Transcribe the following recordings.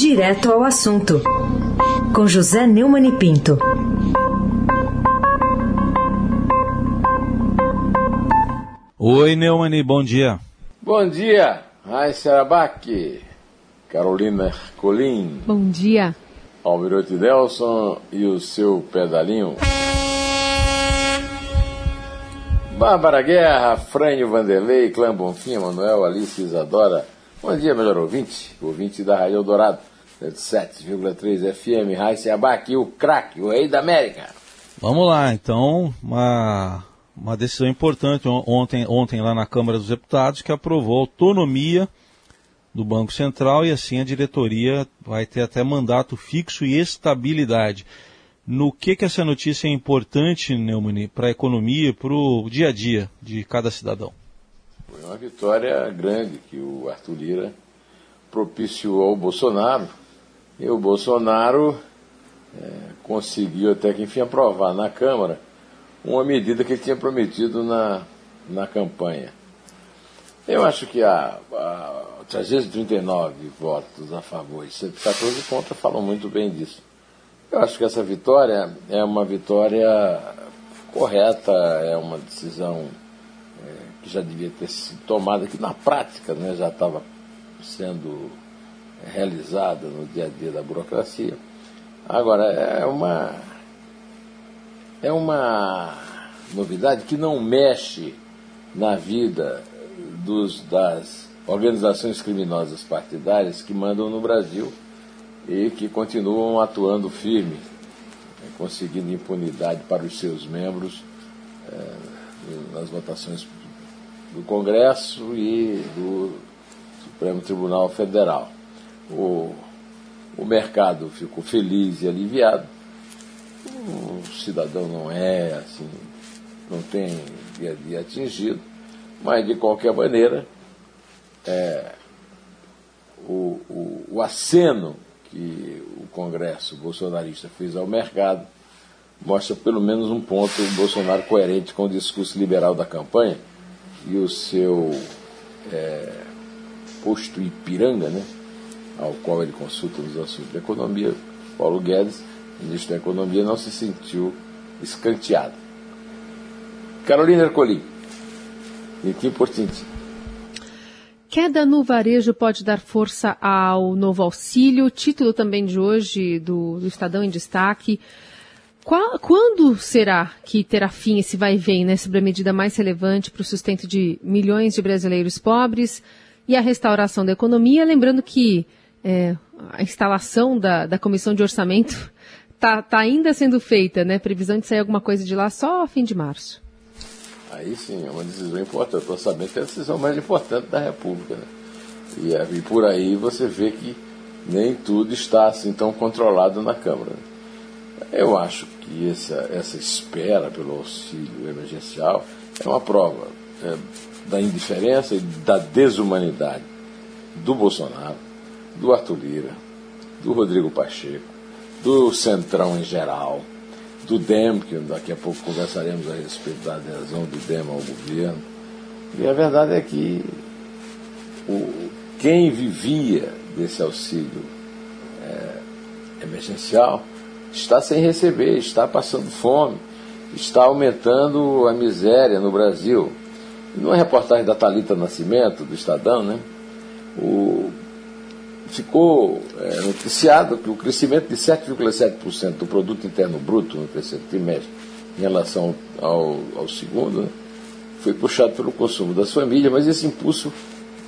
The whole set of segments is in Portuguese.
Direto ao assunto, com José Neumann e Pinto. Oi, Neumann, bom dia. Bom dia, Raíssa Arabaque, Carolina Colim. Bom dia. Almirote Delson e o seu pedalinho. Bárbara Guerra, Frânio Vanderlei, Clã Bonfim, Manuel, Alice Isadora. Bom dia, melhor ouvinte, ouvinte da Rádio Eldorado, 7,3 FM, Raíssa Abac, o craque, o rei da América. Vamos lá, então, uma, uma decisão importante ontem, ontem lá na Câmara dos Deputados que aprovou a autonomia do Banco Central e assim a diretoria vai ter até mandato fixo e estabilidade no que, que essa notícia é importante, Neumani, para a economia, para o dia a dia de cada cidadão? Foi uma vitória grande que o Arthur Lira propiciou ao Bolsonaro. E o Bolsonaro é, conseguiu até que enfim aprovar na Câmara uma medida que ele tinha prometido na, na campanha. Eu acho que a, a 339 votos a favor e 114 contra falam muito bem disso. Eu acho que essa vitória é uma vitória correta, é uma decisão é, já devia ter sido tomada, que na prática né, já estava sendo realizada no dia a dia da burocracia. Agora, é uma, é uma novidade que não mexe na vida dos, das organizações criminosas partidárias que mandam no Brasil e que continuam atuando firme, né, conseguindo impunidade para os seus membros é, nas votações do Congresso e do Supremo Tribunal Federal. O, o mercado ficou feliz e aliviado. O cidadão não é assim, não tem dia a dia atingido, mas de qualquer maneira, é, o, o, o aceno que o Congresso bolsonarista fez ao mercado mostra pelo menos um ponto o Bolsonaro coerente com o discurso liberal da campanha e o seu é, posto Ipiranga, né, ao qual ele consulta nos assuntos de economia, Paulo Guedes, ministro da Economia, não se sentiu escanteado. Carolina Ercolim, Niquim por Tintim. Queda no varejo pode dar força ao novo auxílio. Título também de hoje do, do Estadão em Destaque. Qual, quando será que terá fim esse vai e vem né, sobre a medida mais relevante para o sustento de milhões de brasileiros pobres e a restauração da economia? Lembrando que é, a instalação da, da comissão de orçamento está tá ainda sendo feita, né? Previsão de sair alguma coisa de lá só a fim de março. Aí sim, é uma decisão importante. O orçamento é a decisão mais importante da República. Né? E, é, e por aí você vê que nem tudo está assim tão controlado na Câmara. Eu acho que essa, essa espera pelo auxílio emergencial é uma prova é, da indiferença e da desumanidade do Bolsonaro, do Arthur Lira, do Rodrigo Pacheco, do Centrão em geral do DEM, que daqui a pouco conversaremos a respeito da adesão do DEM ao governo. E a verdade é que o, quem vivia desse auxílio é, emergencial está sem receber, está passando fome, está aumentando a miséria no Brasil. Numa reportagem da Talita Nascimento, do Estadão, né, o ficou é, noticiado que o crescimento de 7,7% do produto interno bruto no terceiro trimestre em relação ao, ao segundo né, foi puxado pelo consumo das famílias, mas esse impulso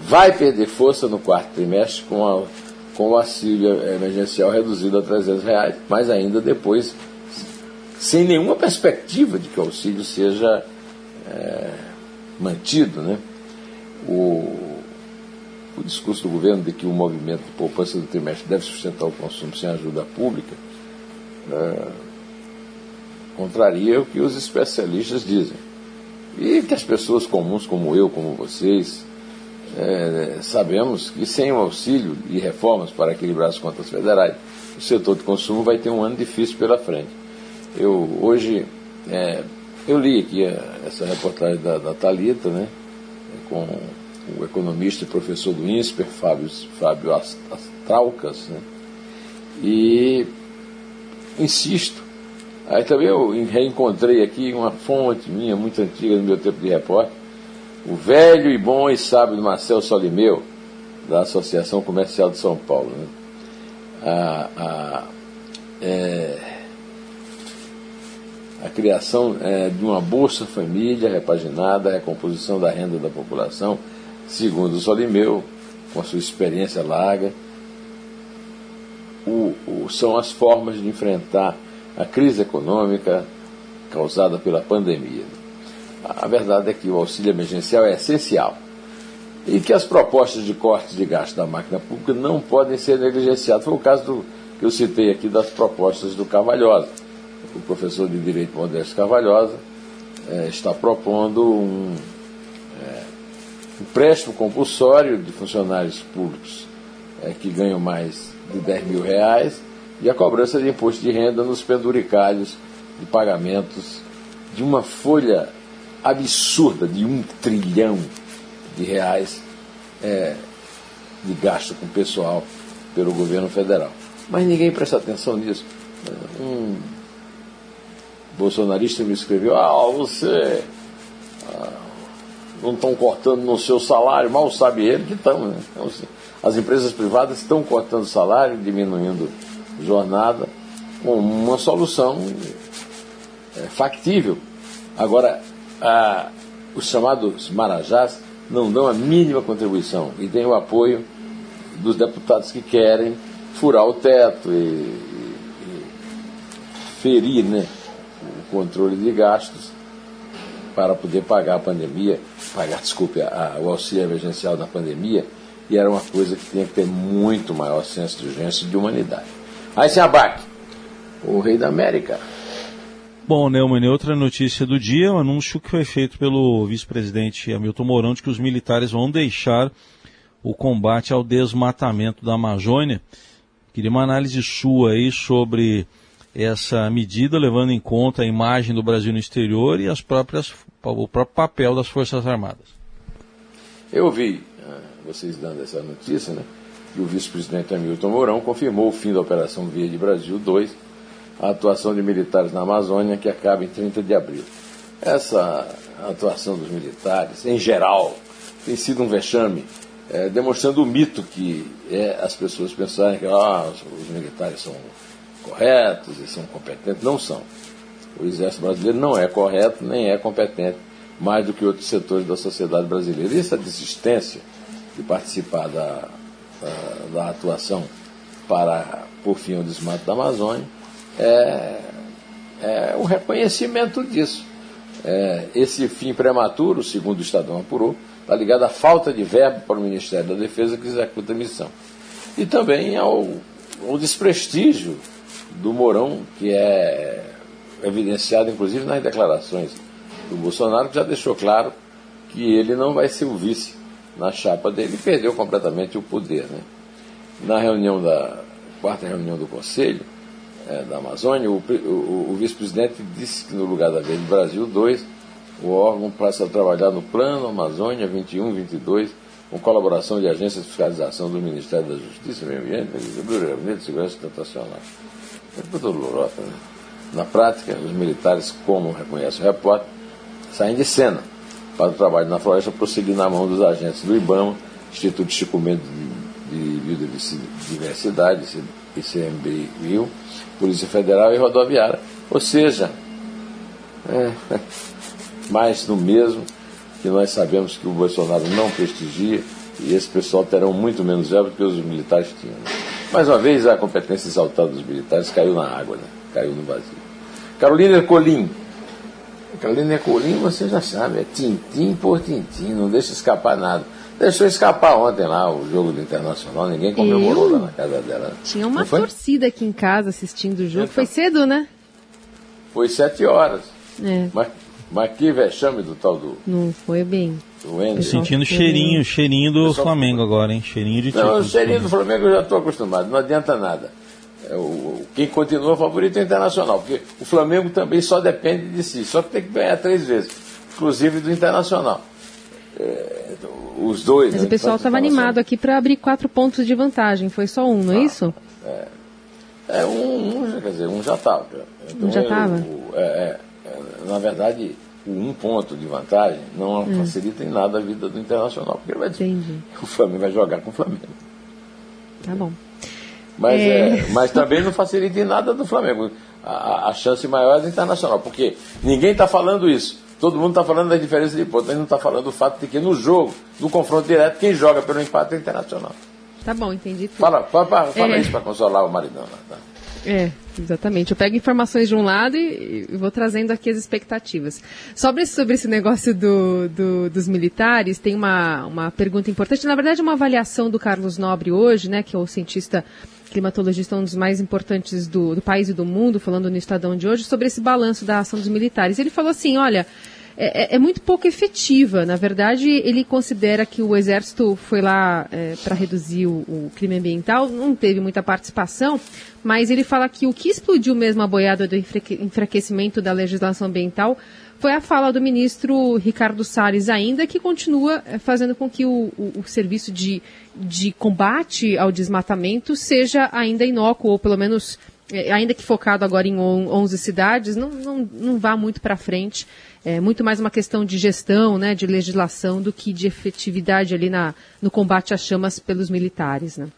vai perder força no quarto trimestre com, a, com o auxílio emergencial reduzido a 300 reais, mas ainda depois sem nenhuma perspectiva de que o auxílio seja é, mantido, né? O, o discurso do governo de que o movimento de poupança do trimestre deve sustentar o consumo sem ajuda pública é, contraria o que os especialistas dizem. E que as pessoas comuns, como eu, como vocês, é, sabemos que sem o auxílio e reformas para equilibrar as contas federais, o setor de consumo vai ter um ano difícil pela frente. Eu hoje é, eu li aqui essa reportagem da, da Talita, né, com o economista e professor do INSPER, Fábio, Fábio Astraucas, né? E insisto. Aí também eu reencontrei aqui uma fonte minha muito antiga no meu tempo de repórter, o velho e bom e sábio Marcel Solimeu, da Associação Comercial de São Paulo. Né? A, a, é, a criação é, de uma Bolsa Família repaginada, a recomposição da renda da população, segundo o Solimeu, com a sua experiência larga, o, o, são as formas de enfrentar a crise econômica causada pela pandemia. A verdade é que o auxílio emergencial é essencial e que as propostas de corte de gasto da máquina pública não podem ser negligenciadas. Foi o caso do, que eu citei aqui das propostas do Carvalhosa. O professor de Direito Modesto Carvalhosa é, está propondo um é, empréstimo compulsório de funcionários públicos é, que ganham mais de 10 mil reais e a cobrança de imposto de renda nos penduricários de pagamentos de uma folha absurda de um trilhão de reais é, de gasto com pessoal pelo governo federal. Mas ninguém presta atenção nisso. Um bolsonarista me escreveu: Ah, você. Ah, não estão cortando no seu salário, mal sabe ele que estão. Né? Então, assim, as empresas privadas estão cortando salário, diminuindo jornada, com uma solução é, factível. Agora, a, os chamados marajás não dão a mínima contribuição e têm o apoio dos deputados que querem furar o teto e, e, e ferir né, o controle de gastos para poder pagar a pandemia, pagar, desculpe, a, o auxílio emergencial da pandemia, e era uma coisa que tinha que ter muito maior senso de urgência e de humanidade. Aí se abaque, o rei da América. Bom, Neumann, outra notícia do dia, o um anúncio que foi feito pelo vice-presidente Hamilton Mourão de que os militares vão deixar o combate ao desmatamento da Amazônia. Queria uma análise sua aí sobre essa medida, levando em conta a imagem do Brasil no exterior e as próprias, o próprio papel das Forças Armadas. Eu vi vocês dando essa notícia, né? Que o vice-presidente Hamilton Mourão confirmou o fim da Operação Verde Brasil 2, a atuação de militares na Amazônia, que acaba em 30 de abril. Essa atuação dos militares, em geral, tem sido um vexame, é, demonstrando o mito que é as pessoas pensarem que ah, os, militares são corretos e são competentes. Não são. O Exército Brasileiro não é correto nem é competente mais do que outros setores da sociedade brasileira. E essa desistência de participar da, da, da atuação para por fim o desmato da Amazônia, é, é reconhecimento disso. É, esse fim prematuro, segundo o Estadão apurou, está ligado à falta de verbo para o Ministério da Defesa que executa a missão. E também ao, ao desprestígio do Mourão, que é evidenciado inclusive nas declarações do Bolsonaro, que já deixou claro que ele não vai ser o vice na chapa dele perdeu completamente o poder. Né? Na reunião da quarta reunião do Conselho é, da Amazônia, o, o, o vice-presidente disse que no lugar da Verde Brasil 2, o órgão passa a trabalhar no Plano Amazônia 21, 22, com colaboração de agências de fiscalização do Ministério da Justiça, Meio Ambiente, Agricultura, Gabinete de Segurança Internacional. É tudo lorota, né? Na prática, os militares, como reconhece o repórter, saem de cena para o trabalho na floresta prosseguir na mão dos agentes do IBAMA, Instituto Chico Mendes de, Biodiversidade, ICMBio, Polícia Federal e Rodoviária. Ou seja, é, mais no mesmo, que nós sabemos que o Bolsonaro não prestigia e esse pessoal terão muito menos verba do que os militares tinham. Mais uma vez, a competência exaltada dos militares caiu na água, né? caiu no vazio. Carolina Ercolim, Carolina Colim, você já sabe, é tintim por tintim, não deixa escapar nada. Deixou escapar ontem lá o jogo do Internacional, ninguém comemorou Eu? lá na casa dela. Tinha uma torcida aqui em casa assistindo o jogo, então, foi cedo, né? Foi sete horas. É. Mas, mas que vexame do tal do. Não foi bem. Sentindo cheirinho, cheirinho do Flamengo agora, hein? Cheirinho de Não, o cheirinho do Flamengo eu já estou acostumado, não adianta nada. É, o, quem continua favorito é o Internacional, porque o Flamengo também só depende de si, só que tem que ganhar três vezes, inclusive do Internacional. É, os dois. Mas né, o pessoal estava animado aqui para abrir quatro pontos de vantagem, foi só um, não é ah, isso? É. É, um, um quer dizer, um já estava. Então, um já estava? É, é, é, na verdade, o um ponto de vantagem não hum. facilita em nada a vida do Internacional, porque ele vai dizer, o Flamengo vai jogar com o Flamengo. Tá bom. Mas, é... é mas também não facilita em nada do Flamengo. A, a chance maior é do Internacional, porque ninguém está falando isso. Todo mundo está falando da diferença de pontos, mas não está falando do fato de que no jogo, no confronto direto, quem joga pelo empate é o Internacional. Tá bom, entendi tudo. Fala, fala, fala é. isso para consolar o maridão. Tá? É, exatamente. Eu pego informações de um lado e, e vou trazendo aqui as expectativas. Sobre, sobre esse negócio do, do, dos militares, tem uma, uma pergunta importante. Na verdade, uma avaliação do Carlos Nobre hoje, né, que é o cientista climatologista, um dos mais importantes do, do país e do mundo, falando no Estadão de hoje, sobre esse balanço da ação dos militares. Ele falou assim: olha é, é, é, muito pouco efetiva. Na verdade, ele considera que o Exército foi lá é, para reduzir o, o, crime ambiental, não teve muita participação, mas ele fala que o que explodiu mesmo a boiada do enfraquecimento da legislação ambiental foi a fala do ministro Ricardo Salles ainda, que continua é, fazendo com que o, o, o serviço de, de combate ao desmatamento seja ainda inócuo, ou pelo menos, ainda que focado agora em 11 cidades, não, não, não vá muito para frente é muito mais uma questão de gestão, né, de legislação, do que de efetividade ali na, no combate às chamas pelos militares. Né?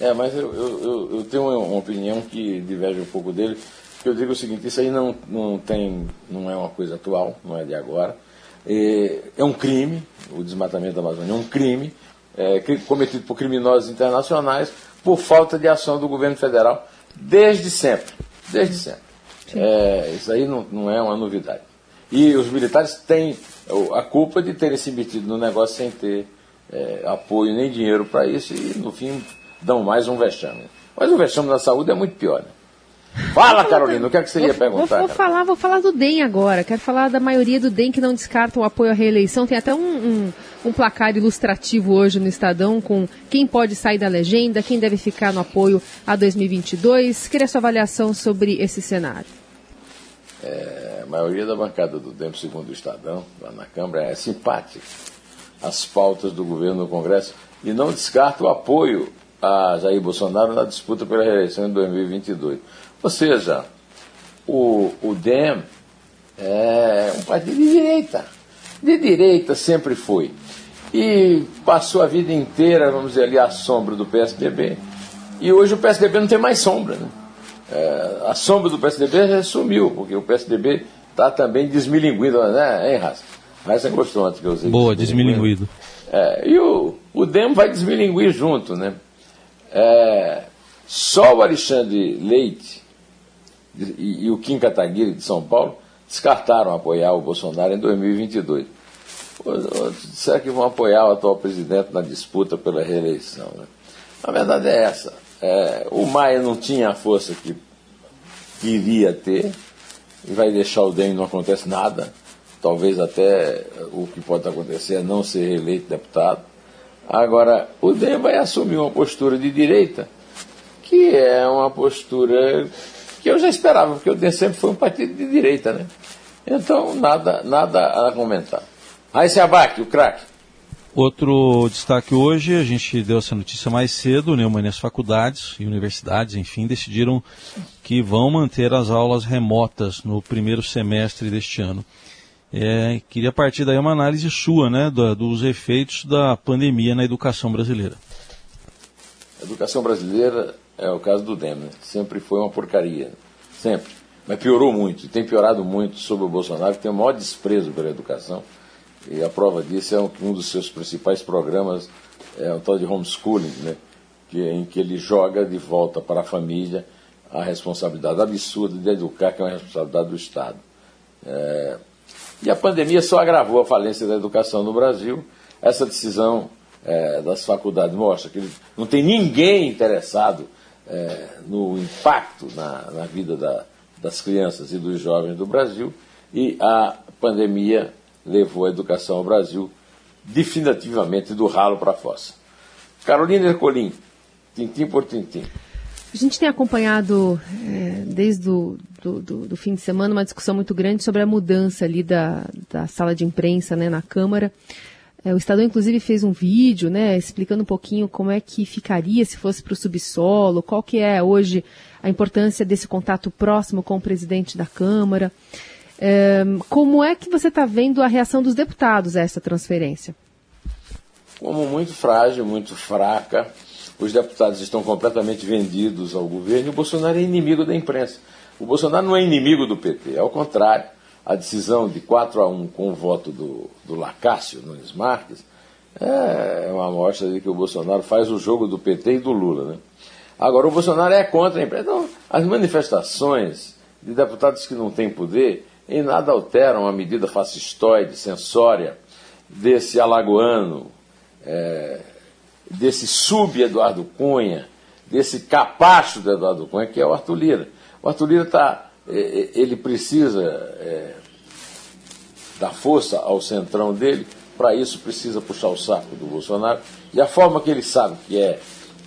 É, mas eu, eu, eu tenho uma opinião que diverge um pouco dele, porque eu digo o seguinte, isso aí não, não, tem, não é uma coisa atual, não é de agora. É, é um crime, o desmatamento da Amazônia é um crime, é, cometido por criminosos internacionais, por falta de ação do governo federal, desde sempre. Desde sempre. É, isso aí não, não é uma novidade. E os militares têm a culpa de terem se metido no negócio sem ter é, apoio nem dinheiro para isso e, no fim, dão mais um vexame. Mas o vexame da saúde é muito pior. Né? Fala, Carolina, o que, é que você ia perguntar? Vou, vou falar, vou falar do DEM agora. Quero falar da maioria do DEM que não descarta o apoio à reeleição. Tem até um, um, um, placar ilustrativo hoje no Estadão com quem pode sair da legenda, quem deve ficar no apoio a 2022. Queria sua avaliação sobre esse cenário. É, a maioria da bancada do DEM, segundo o Estadão, lá na Câmara, é simpática às pautas do governo no Congresso e não descarta o apoio a Jair Bolsonaro na disputa pela reeleição em 2022. Ou seja, o, o DEM é um partido de direita. De direita sempre foi. E passou a vida inteira, vamos dizer ali, à sombra do PSDB. E hoje o PSDB não tem mais sombra. Né? é, a sombra do PSDB sumiu, porque o PSDB está também desmilinguido, né, hein, Raça? Raça gostou antes que eu usei. Boa, desmilinguido. É, e o, o DEM vai desmilinguir junto, né? É, só o Alexandre Leite e, e, o Kim Kataguiri de São Paulo descartaram apoiar o Bolsonaro em 2022. Será que vão apoiar o atual presidente na disputa pela reeleição? Né? A verdade é essa. É, o Maia não tinha a força que queria ter, e vai deixar o DEM não acontece nada. Talvez até o que pode acontecer é não ser reeleito deputado. Agora, o DEM vai assumir uma postura de direita, que é uma postura que eu já esperava, porque o DEM sempre foi um partido de direita, né? Então, nada, nada a comentar. Aí se abaque, o craque. Outro destaque hoje, a gente deu essa notícia mais cedo, e as faculdades e universidades, enfim, decidiram que vão manter as aulas remotas no primeiro semestre deste ano. É, queria partir daí uma análise sua, né, da, dos efeitos da pandemia na educação brasileira. A educação brasileira é o caso do DEM, né? sempre foi uma porcaria, sempre. Mas piorou muito, tem piorado muito sobre o Bolsonaro, que tem o maior desprezo pela educação e a prova disso é um, um dos seus principais programas, é o tal de homeschooling, né? que, em que ele joga de volta para a família a responsabilidade absurda de educar, que é uma responsabilidade do Estado. É, e a pandemia só agravou a falência da educação no Brasil. Essa decisão é, das faculdades mostra que não tem ninguém interessado é, no impacto na, na vida da, das crianças e dos jovens do Brasil, e a pandemia levou a educação ao Brasil definitivamente do ralo para a fossa. Carolina Ercolim, tintim por tintim. A gente tem acompanhado é, desde o do, do, do, fim de semana uma discussão muito grande sobre a mudança ali da, da sala de imprensa né, na Câmara. É, o Estadão, inclusive, fez um vídeo, né, explicando um pouquinho como é que ficaria se fosse para o subsolo, qual que é hoje a importância desse contato próximo com o presidente da Câmara. É, como é que você está vendo a reação dos deputados a essa transferência? Como muito frágil, muito fraca. Os deputados estão completamente vendidos ao governo e o Bolsonaro é inimigo da imprensa. O Bolsonaro não é inimigo do PT, ao contrário a decisão de 4 a 1 com o voto do, do Lacácio Nunes Marques é uma amostra de que o Bolsonaro faz o jogo do PT e do Lula. Né? Agora, o Bolsonaro é contra a imprensa. Então, as manifestações de deputados que não têm poder em nada alteram a medida fascistoide, censória desse alagoano, é, desse sub-Eduardo Cunha, desse capacho do Eduardo Cunha, que é o Arthur Lira. O Arthur Lira está é, é, ele precisa é, dar força ao centrão dele, para isso precisa puxar o saco do Bolsonaro. E a forma que ele sabe que é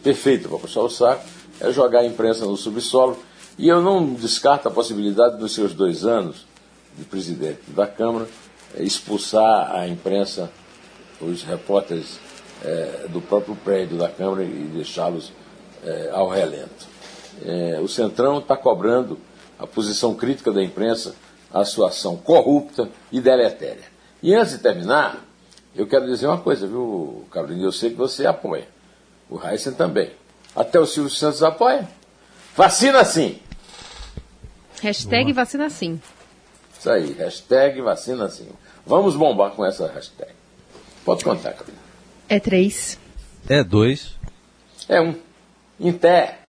perfeita para puxar o saco é jogar a imprensa no subsolo. E eu não descarto a possibilidade dos seus dois anos de presidente da Câmara expulsar a imprensa, os repórteres é, do próprio prédio da Câmara e deixá-los é, ao relento. É, o Centrão está cobrando a posição crítica da imprensa à sua ação corrupta e deletéria. E antes de terminar, eu quero dizer uma coisa, viu, Carolina? Eu sei que você apoia. O Heisen também. Até o Silvio Santos apoia. Vacina sim! Hashtag Boa. vacina sim. Isso aí, hashtag vacina sim. Vamos bombar com essa hashtag. Pode contar, Carolina. É três. É dois. É um. Em pé.